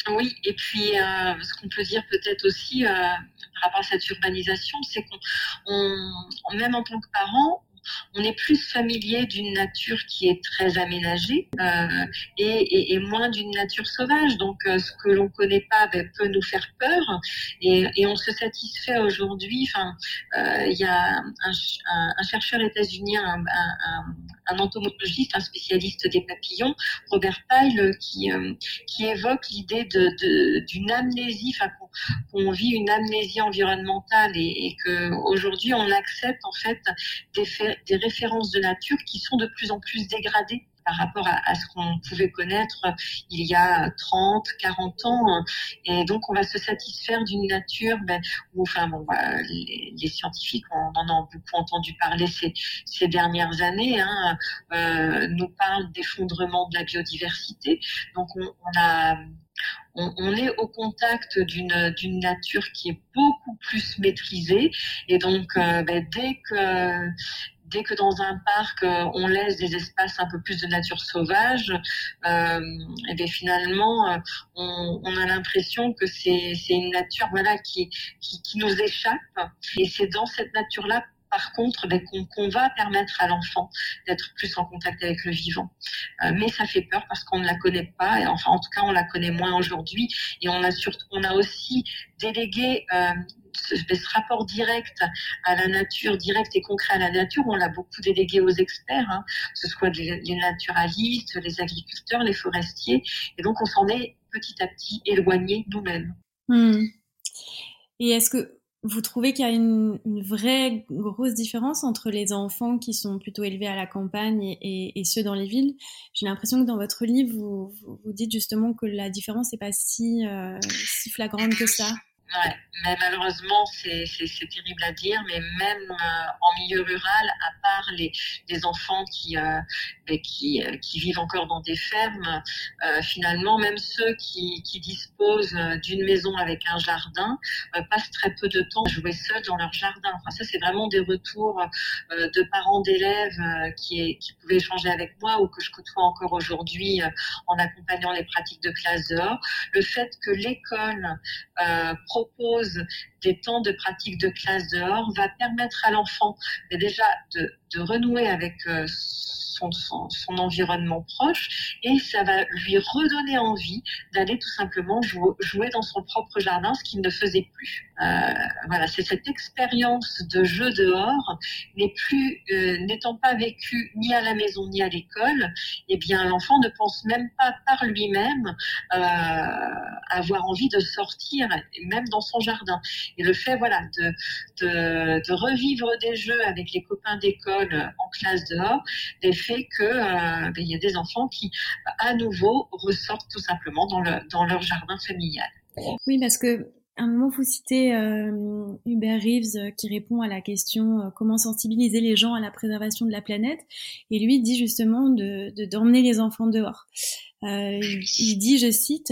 Oui, et puis euh, ce qu'on peut dire peut-être aussi par rapport à cette urbanisation, c'est qu'on, même en tant que parents, on est plus familier d'une nature qui est très aménagée euh, et, moins d'une nature sauvage. Donc, euh, ce que l'on connaît pas ben, peut nous faire peur et, on se satisfait aujourd'hui. Enfin, euh, il y a un, chercheur états-unien, un, entomologiste, un spécialiste des papillons, Robert Pyle, qui, évoque l'idée d'une amnésie, enfin vit une amnésie environnementale et, que aujourd'hui on accepte en fait des références de nature qui sont de plus en plus dégradées par rapport à, ce qu'on pouvait connaître il y a 30, 40 ans. Et donc, on va se satisfaire d'une nature ben, où, enfin, bon, les, scientifiques, on en a beaucoup entendu parler ces, dernières années, hein, euh, nous parlent d'effondrement de la biodiversité. Donc, on, a on, est au contact d'une d'une nature qui est beaucoup plus maîtrisée et donc euh, ben, dès que dès que dans un parc euh, on laisse des espaces un peu plus de nature sauvage, euh, et bien finalement euh, on, a l'impression que c'est une nature voilà qui, qui, qui nous échappe. Et c'est dans cette nature là par contre, ben, qu'on va permettre à l'enfant d'être plus en contact avec le vivant. Euh, mais ça fait peur parce qu'on ne la connaît pas, et enfin en tout cas on la connaît moins aujourd'hui, et on a aussi délégué euh, ce, ben, ce, rapport direct à la nature, direct et concret à la nature, on l'a beaucoup délégué aux experts, hein, que ce soit les, naturalistes, les agriculteurs, les forestiers, et donc on s'en est petit à petit éloigné nous-mêmes. Hmm. Et est-ce que vous trouvez qu'il y a une, vraie grosse différence entre les enfants qui sont plutôt élevés à la campagne et, ceux dans les villes? J'ai l'impression que dans votre livre, vous, vous, dites justement que la différence n'est pas si, euh, si flagrante que ça. Mais malheureusement, c'est terrible à dire, mais même euh, en milieu rural, à part les, enfants qui, euh, euh, qui, vivent encore dans des fermes, finalement, même ceux qui, disposent d'une maison avec un jardin passent très peu de temps à jouer seuls dans leur jardin. Enfin, ça, c'est vraiment des retours de parents d'élèves qui, qui pouvaient échanger avec moi ou que je côtoie encore aujourd'hui en accompagnant les pratiques de classe dehors. Le fait que l'école oposto des temps de pratique de classe dehors va permettre à l'enfant déjà de, renouer avec euh, son, environnement proche et ça va lui redonner envie d'aller tout simplement jouer, dans son propre jardin, ce qu'il ne faisait plus. Euh, voilà, c'est cette expérience de jeu dehors euh, n'étant pas vécue ni à la maison ni à l'école, eh bien l'enfant ne pense même pas par lui-même avoir envie de sortir, même dans son jardin. Et le fait, voilà, de, revivre des jeux avec les copains d'école en classe dehors, des fait que euh, ben, il y a des enfants qui, à nouveau, ressortent tout simplement dans, le, dans leur jardin familial. Oui, parce que un moment, vous citez euh, Hubert Reeves euh, qui répond à la question comment sensibiliser les gens à la préservation de la planète. Et lui dit justement de d'emmener les enfants dehors. il, dit, je cite,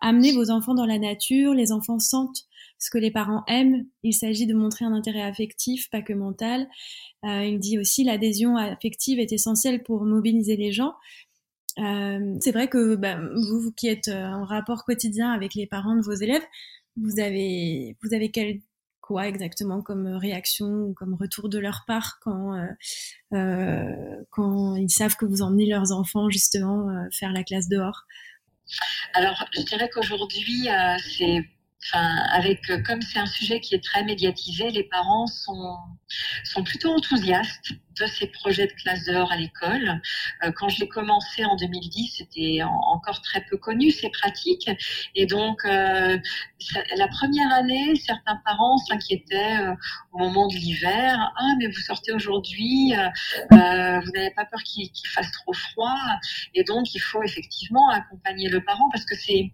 amenez vos enfants dans la nature, les enfants sentent ce que les parents aiment. Il s'agit de montrer un intérêt affectif, pas que mental. Euh, il dit aussi l'adhésion affective est essentielle pour mobiliser les gens. Euh, c'est vrai que bah, vous, qui êtes euh, en rapport quotidien avec les parents de vos élèves, vous avez, vous avez quoi exactement comme réaction ou comme retour de leur part quand, quand ils savent que vous emmenez leurs enfants justement faire la classe dehors? Alors, je dirais qu'aujourd'hui, c'est Avec comme c'est un sujet qui est très médiatisé, les parents sont sont plutôt enthousiastes de ces projets de classe dehors à l'école. Euh, quand je l'ai commencé en 2010, c'était encore très peu connu ces pratiques. Et donc, euh, la première année, certains parents s'inquiétaient euh, au moment de l'hiver. Ah, mais vous sortez aujourd'hui, vous n'avez pas peur qu'il fasse trop froid. Et donc, il faut effectivement accompagner le parent parce que c'est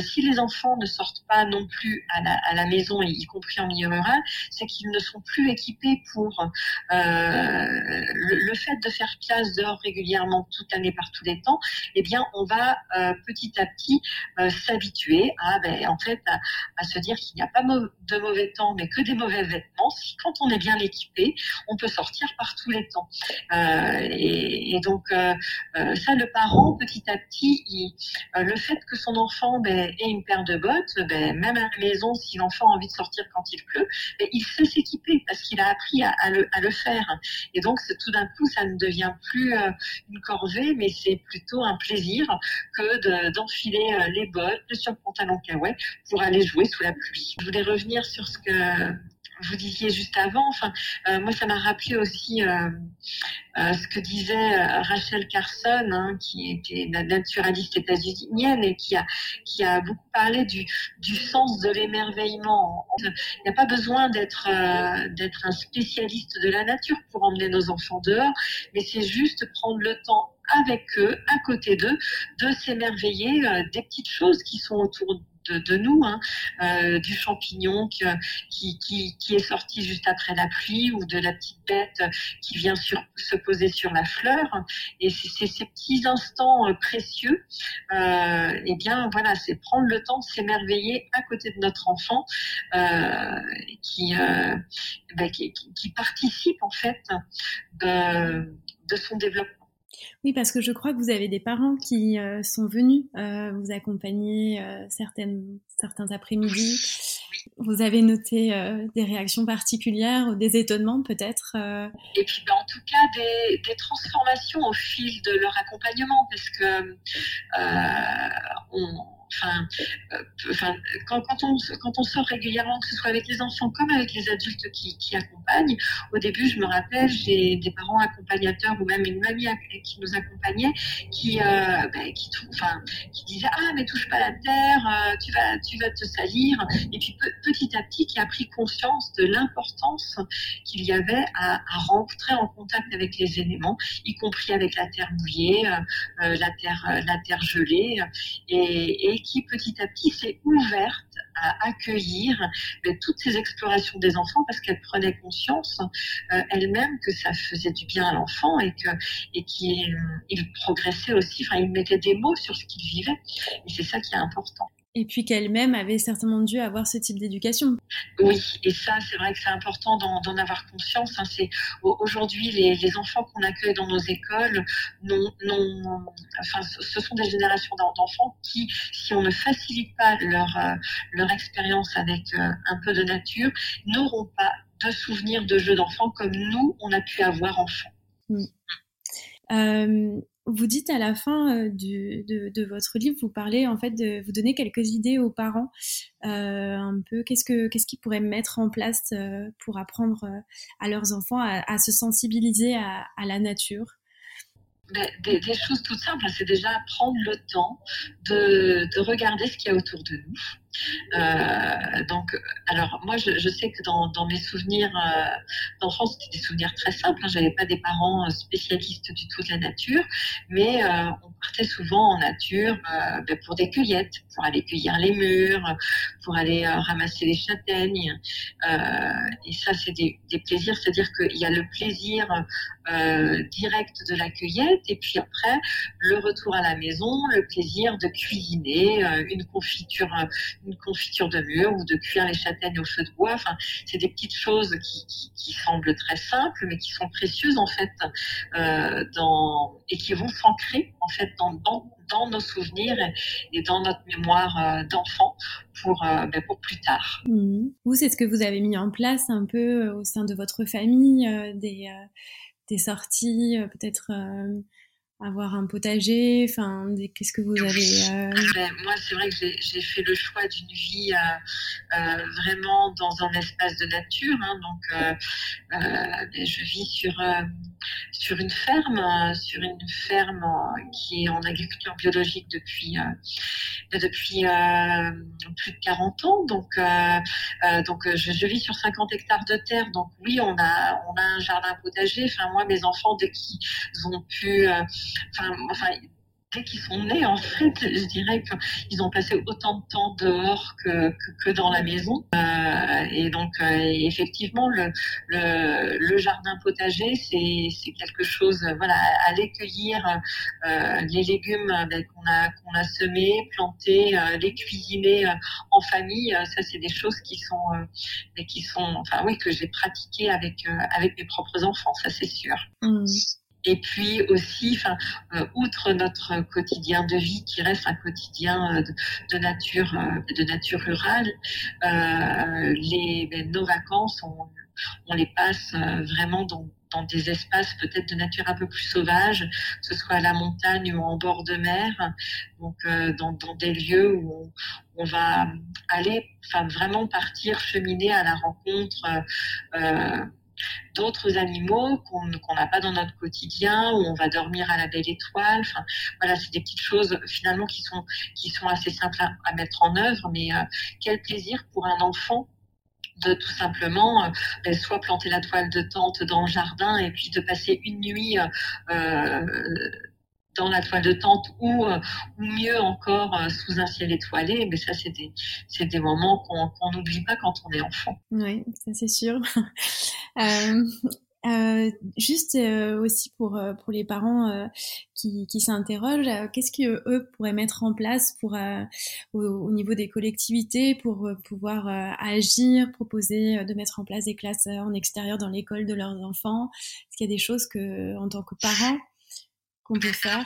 si les enfants ne sortent pas non plus à la, maison, y compris en milieu rural, c'est qu'ils ne sont plus équipés pour le, fait de faire classe dehors régulièrement toute l'année par tous les temps, eh bien, on va euh, petit à petit euh, s'habituer à, ben, en fait, à, se dire qu'il n'y a pas de mauvais temps, mais que des mauvais vêtements. Si quand on est bien équipé, on peut sortir par tous les temps. Euh, et, donc, ça, le parent, petit à petit, le fait que son enfant ben, ait une paire de bottes, ben, même maison, si l'enfant a envie de sortir quand il pleut, ben, il sait s'équiper parce qu'il a appris à, le, faire. Et donc, tout d'un coup, ça ne devient plus euh, une corvée, mais c'est plutôt un plaisir que d'enfiler euh, les bottes, le surpantalon kawaii pour aller jouer sous la pluie. Je voulais revenir sur ce que vous disiez juste avant, enfin, euh, moi, ça m'a rappelé aussi euh, euh, ce que disait Rachel Carson, hein, qui était naturaliste états-unienne et qui a, qui a beaucoup parlé du, du sens de l'émerveillement. Il n'y a pas besoin d'être d'être un spécialiste de la nature pour emmener nos enfants dehors, mais c'est juste prendre le temps avec eux, à côté d'eux, de s'émerveiller des petites choses qui sont autour de, nous, hein, euh, du champignon qui, qui, est sorti juste après la pluie ou de la petite bête qui vient sur, se poser sur la fleur. Et c'est ces petits instants euh, précieux, euh, eh bien voilà, c'est prendre le temps de s'émerveiller à côté de notre enfant euh, qui, euh, ben, qui, participe en fait de son développement. Oui, parce que je crois que vous avez des parents qui euh, sont venus euh, vous accompagner euh, certaines, certains après-midi. Vous avez noté des réactions particulières ou des étonnements peut-être Et puis ben, en tout cas des, des, transformations au fil de leur accompagnement parce que on Euh, quand, on, sort régulièrement, que ce soit avec les enfants comme avec les adultes qui, accompagnent, au début, je me rappelle, j'ai des parents accompagnateurs ou même une mamie qui nous accompagnait, qui, euh, ben, qui, disait ah mais touche pas la terre, euh, tu vas, te salir. Et puis petit à petit, qui a pris conscience de l'importance qu'il y avait à, rentrer en contact avec les éléments, y compris avec la terre mouillée, la terre, gelée, et qui petit à petit s'est ouverte à accueillir ben, toutes ces explorations des enfants parce qu'elle prenait conscience euh, elle-même que ça faisait du bien à l'enfant et et qu'il il progressait aussi. Enfin, il mettait des mots sur ce qu'il vivait et c'est ça qui est important. Et puis qu'elle-même avait certainement dû avoir ce type d'éducation. Oui, et ça, c'est vrai que c'est important d'en avoir conscience. Hein. C'est aujourd'hui les, les, enfants qu'on accueille dans nos écoles, non, non, enfin, ce sont des générations d'enfants qui, si on ne facilite pas leur euh, leur expérience avec euh, un peu de nature, n'auront pas de souvenirs de jeux d'enfants comme nous on a pu avoir enfant. Mm. Euh, vous dites à la fin euh, de, votre livre, vous parlez en fait de vous donner quelques idées aux parents, euh, un peu qu'est-ce que qu'est-ce qu'ils pourraient mettre en place euh, pour apprendre à leurs enfants à, se sensibiliser à, la nature? Des, choses toutes simples, c'est déjà prendre le temps de, de regarder ce qu'il y a autour de nous euh, donc, alors moi, je, sais que dans, mes souvenirs euh, d'enfance, c'était des souvenirs très simples. Hein. J'avais pas des parents euh, spécialistes du tout de la nature, mais euh, on partait souvent en nature ben, pour des cueillettes, pour aller cueillir les murs, pour aller ramasser les châtaignes. et ça, c'est des, plaisirs, c'est-à-dire qu'il y a le plaisir direct de la cueillette, et puis après le retour à la maison, le plaisir de cuisiner une confiture une confiture de mûre ou de cuire les châtaignes au feu de bois. Enfin, c'est des petites choses qui, semblent très simples, mais qui sont précieuses en fait, euh, dans, et qui vont s'ancrer en fait dans, nos souvenirs et, dans notre mémoire euh, d'enfant pour, euh, ben, pour plus tard. Mmh. Vous, c'est ce que vous avez mis en place un peu au sein de votre famille, des sorties, peut-être avoir un potager Enfin, qu'est-ce que vous avez euh... Ben, moi, c'est vrai que j'ai fait le choix d'une vie euh, euh, vraiment dans un espace de nature. Hein, donc, ben, je vis sur sur une ferme, sur une ferme qui est en agriculture biologique depuis ben, depuis plus de 40 ans. Donc, donc, je, je, vis sur 50 hectares de terre. Donc, oui, on a on a un jardin potager. Enfin, moi, mes enfants, dès qu'ils ont pu enfin, dès qu'ils sont nés, en fait, je dirais qu'ils ont passé autant de temps dehors que, que, dans la maison. Euh, et donc, euh, effectivement, le, le, jardin potager, c'est quelque chose, voilà, aller cueillir euh, les légumes ben, qu'on a, qu'on a semés, plantés, les cuisiner en famille, ça, c'est des choses qui sont, qui sont, enfin, oui, que j'ai pratiquées avec, avec mes propres enfants, ça, c'est sûr. Mmh. Et puis aussi, enfin, euh, outre notre quotidien de vie qui reste un quotidien euh, de, nature, euh, de nature rurale, les, ben, nos vacances, on, on les passe vraiment dans, dans des espaces peut-être de nature un peu plus sauvage, que ce soit à la montagne ou en bord de mer, donc dans, dans, des lieux où on, va aller, enfin vraiment partir, cheminer à la rencontre d'autres animaux qu'on n'a pas dans notre quotidien, où on va dormir à la belle étoile. Enfin, voilà, c'est des petites choses finalement qui sont, qui sont assez simples à, mettre en œuvre, mais euh, quel plaisir pour un enfant de tout simplement euh, ben, soit planter la toile de tente dans le jardin et puis de passer une nuit euh, dans la toile de tente ou, euh, ou mieux encore euh, sous un ciel étoilé. Mais ça, c'est des, des moments qu'on n'oublie pas quand on est enfant. Oui, ça c'est sûr. euh, juste aussi pour pour les parents qui, qui s'interrogent, qu'est-ce que eux pourraient mettre en place pour au, au, niveau des collectivités pour pouvoir agir, proposer de mettre en place des classes en extérieur dans l'école de leurs enfants? Est-ce qu'il y a des choses que en tant que parents qu'on peut faire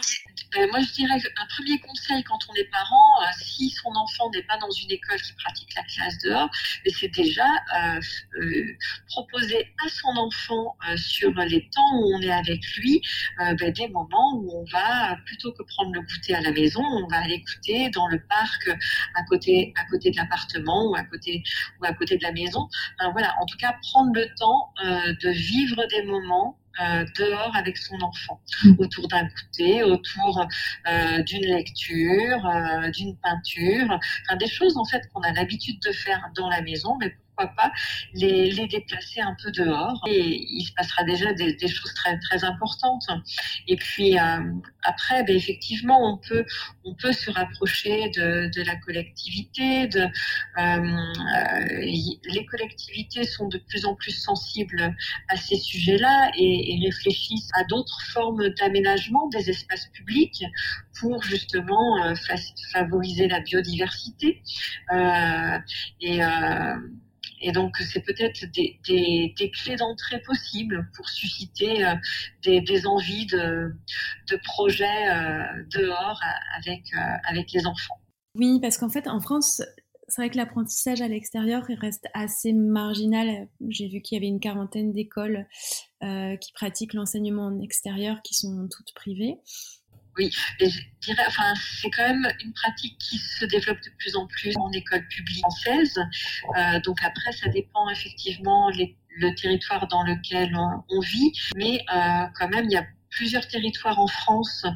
ben, Moi, je dirais un premier conseil quand on est parent, euh, si son enfant n'est pas dans une école qui pratique la classe dehors, c'est déjà euh, euh, proposer à son enfant sur les temps où on est avec lui ben, des moments où on va, plutôt que prendre le goûter à la maison, on va aller goûter dans le parc à côté, à côté de l'appartement ou à côté ou à côté de la maison. voilà, en tout cas, prendre le temps de vivre des moments euh, dehors avec son enfant, mm. autour d'un goûter, autour euh, d'une lecture, euh, d'une peinture, enfin, des choses en fait qu'on a l'habitude de faire dans la maison, mais pas les, les, déplacer un peu dehors et il se passera déjà des, choses très très importantes. Et puis euh, après, ben, effectivement, on peut on peut se rapprocher de, de la collectivité. De, euh, les collectivités sont de plus en plus sensibles à ces sujets-là et, et réfléchissent à d'autres formes d'aménagement des espaces publics pour justement euh, favoriser la biodiversité euh, et euh, et donc, c'est peut-être des, clés d'entrée possibles pour susciter euh, des, envies de, projets euh, dehors avec, euh, avec les enfants. Oui, parce qu'en fait, en France, c'est vrai que l'apprentissage à l'extérieur reste assez marginal. J'ai vu qu'il y avait une quarantaine d'écoles qui pratiquent l'enseignement en extérieur, qui sont toutes privées. Oui, je dirais, enfin, c'est quand même une pratique qui se développe de plus en plus en école publique française. Euh, donc après, ça dépend effectivement le territoire dans lequel on, on vit, mais euh, quand même, il y a plusieurs territoires en France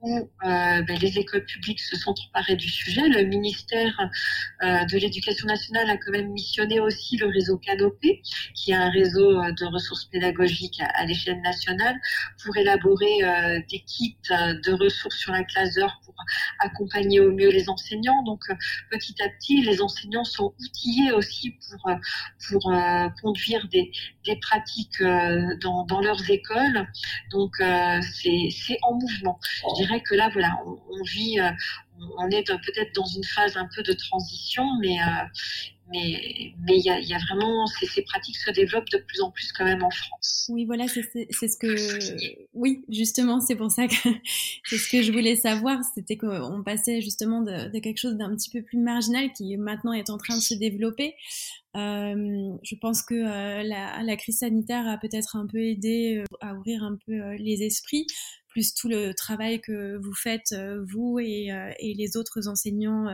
où euh, ben, les écoles publiques se sont emparées du sujet. Le ministère euh, de l'Éducation nationale a quand même missionné aussi le réseau Canopé, qui est un réseau euh, de ressources pédagogiques à, l'échelle nationale, pour élaborer euh, des kits de ressources sur la classe d'heure pour accompagner au mieux les enseignants. Donc petit à petit, les enseignants sont outillés aussi pour pour conduire des, des pratiques dans, dans leurs écoles. Donc c'est en mouvement. Que là, voilà, on, vit, euh, on est peut-être dans une phase un peu de transition, mais euh, mais mais il y a, y a, vraiment ces, ces, pratiques se développent de plus en plus quand même en France. Oui, voilà, c'est ce que oui, justement, c'est pour ça que c'est ce que je voulais savoir, c'était qu'on passait justement de, de quelque chose d'un petit peu plus marginal qui maintenant est en train de se développer. Euh, je pense que euh, la, la, crise sanitaire a peut-être un peu aidé à ouvrir un peu les esprits plus tout le travail que vous faites, euh, vous et, euh, et les autres enseignants.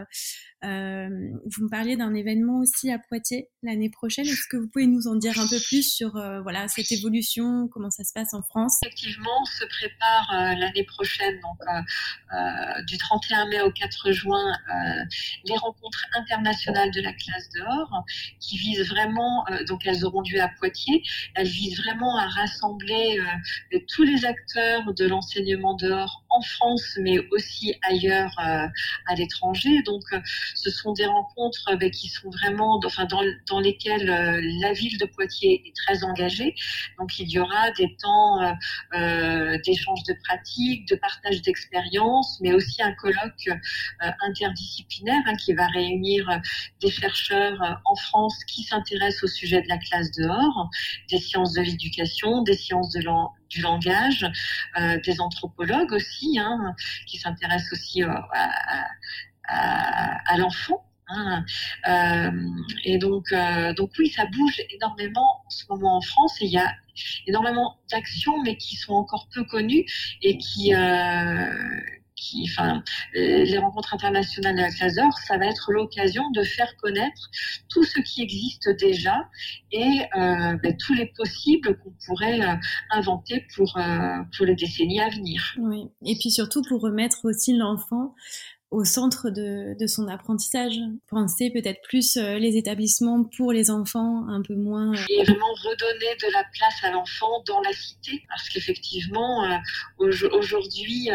Euh, vous me parliez d'un événement aussi à Poitiers l'année prochaine. Est-ce que vous pouvez nous en dire un peu plus sur voilà cette évolution, comment ça se passe en France? Effectivement, se prépare l'année prochaine, donc du 31 mai au 4 juin, les rencontres internationales de la classe dehors, qui visent vraiment, donc elles auront lieu à Poitiers, elles visent vraiment à rassembler tous les acteurs de l'enseignement enseignement dehors en France, mais aussi ailleurs euh, à l'étranger. Donc, euh, ce sont des rencontres euh, ben, qui sont vraiment, enfin, dans, dans lesquelles la ville de Poitiers est très engagée. Donc, il y aura des temps d'échange de pratiques, de partage d'expériences, mais aussi un colloque interdisciplinaire hein, qui va réunir des chercheurs en France qui s'intéressent au sujet de la classe dehors, des sciences de l'éducation, des sciences de du langage, euh, des anthropologues aussi, hein, qui s'intéressent aussi euh, à, l'enfant Hein. et donc, donc oui, ça bouge énormément en ce moment en France et il y a énormément d'actions, mais qui sont encore peu connues et qui, enfin, euh, les rencontres internationales de la classe ça va être l'occasion de faire connaître tout ce qui existe déjà et euh, ben, tous les possibles qu'on pourrait euh, inventer pour, pour les décennies à venir. Oui, et puis surtout pour remettre aussi l'enfant au centre de, son apprentissage. Penser peut-être plus euh, les établissements pour les enfants, un peu moins. Euh, Et vraiment redonner de la place à l'enfant dans la cité, parce qu'effectivement, euh, aujourd'hui,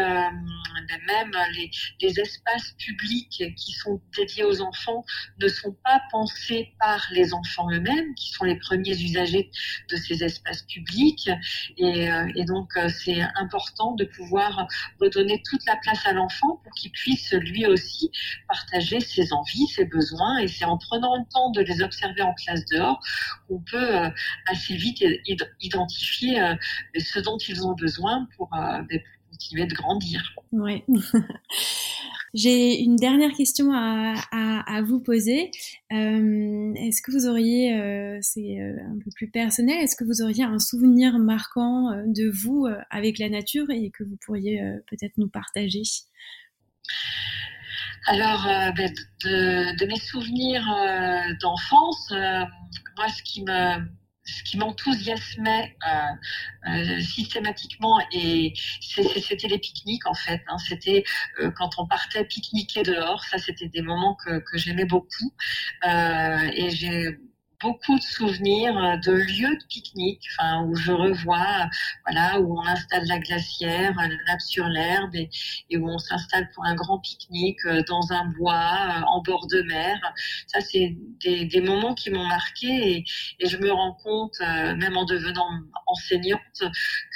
même les, les, espaces publics qui sont dédiés aux enfants ne sont pas pensés par les enfants eux-mêmes, qui sont les premiers usagers de ces espaces publics. Et, et donc, c'est important de pouvoir redonner toute la place à l'enfant pour qu'il puisse lui aussi partager ses envies, ses besoins. Et c'est en prenant le temps de les observer en classe dehors qu'on peut euh, assez vite identifier euh, ce dont ils ont besoin pour, euh, ben, continuer de grandir. Oui. J'ai une dernière question à, à, vous poser. est-ce que vous auriez, c'est un peu plus personnel, est-ce que vous auriez un souvenir marquant de vous avec la nature et que vous pourriez peut-être nous partager? Alors, euh, ben, de, mes souvenirs euh, d'enfance, euh, moi, ce qui m'enthousiasmait systématiquement et c'était les pique-niques en fait. Hein. C'était quand on partait pique-niquer dehors, ça c'était des moments que, j'aimais beaucoup beaucoup de souvenirs euh, de lieux de pique-nique, enfin, où je revois, voilà, où on installe la glacière, la nappe sur l'herbe et, où on s'installe pour un grand pique-nique euh, dans un bois, euh, en bord de mer. Ça, c'est des, des, moments qui m'ont marqué et, je me rends compte, même en devenant enseignante,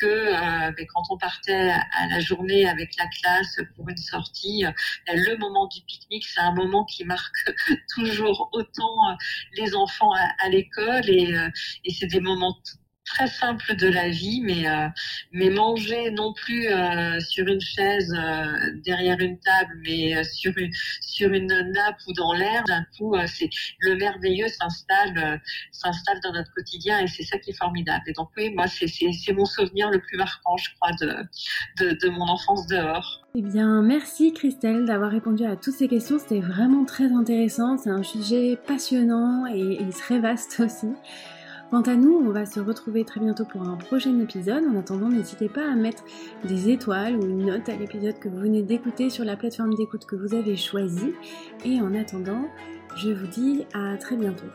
que ben, quand on partait à la journée avec la classe pour une sortie, ben, le moment du pique-nique, c'est un moment qui marque toujours autant les enfants l'école et, euh, et c'est des moments très simples de la vie, mais euh, mais manger non plus euh, sur une chaise derrière une table, mais sur une sur une nappe ou dans l'air, d'un coup, c'est le merveilleux s'installe s'installe dans notre quotidien et c'est ça qui est formidable. Et donc oui, moi c'est c'est mon souvenir le plus marquant, je crois, de de, mon enfance dehors. Eh bien, merci Christelle d'avoir répondu à toutes ces questions. C'était vraiment très intéressant. C'est un sujet passionnant et très vaste aussi. Quant à nous, on va se retrouver très bientôt pour un prochain épisode. En attendant, n'hésitez pas à mettre des étoiles ou une note à l'épisode que vous venez d'écouter sur la plateforme d'écoute que vous avez choisie. Et en attendant, je vous dis à très bientôt.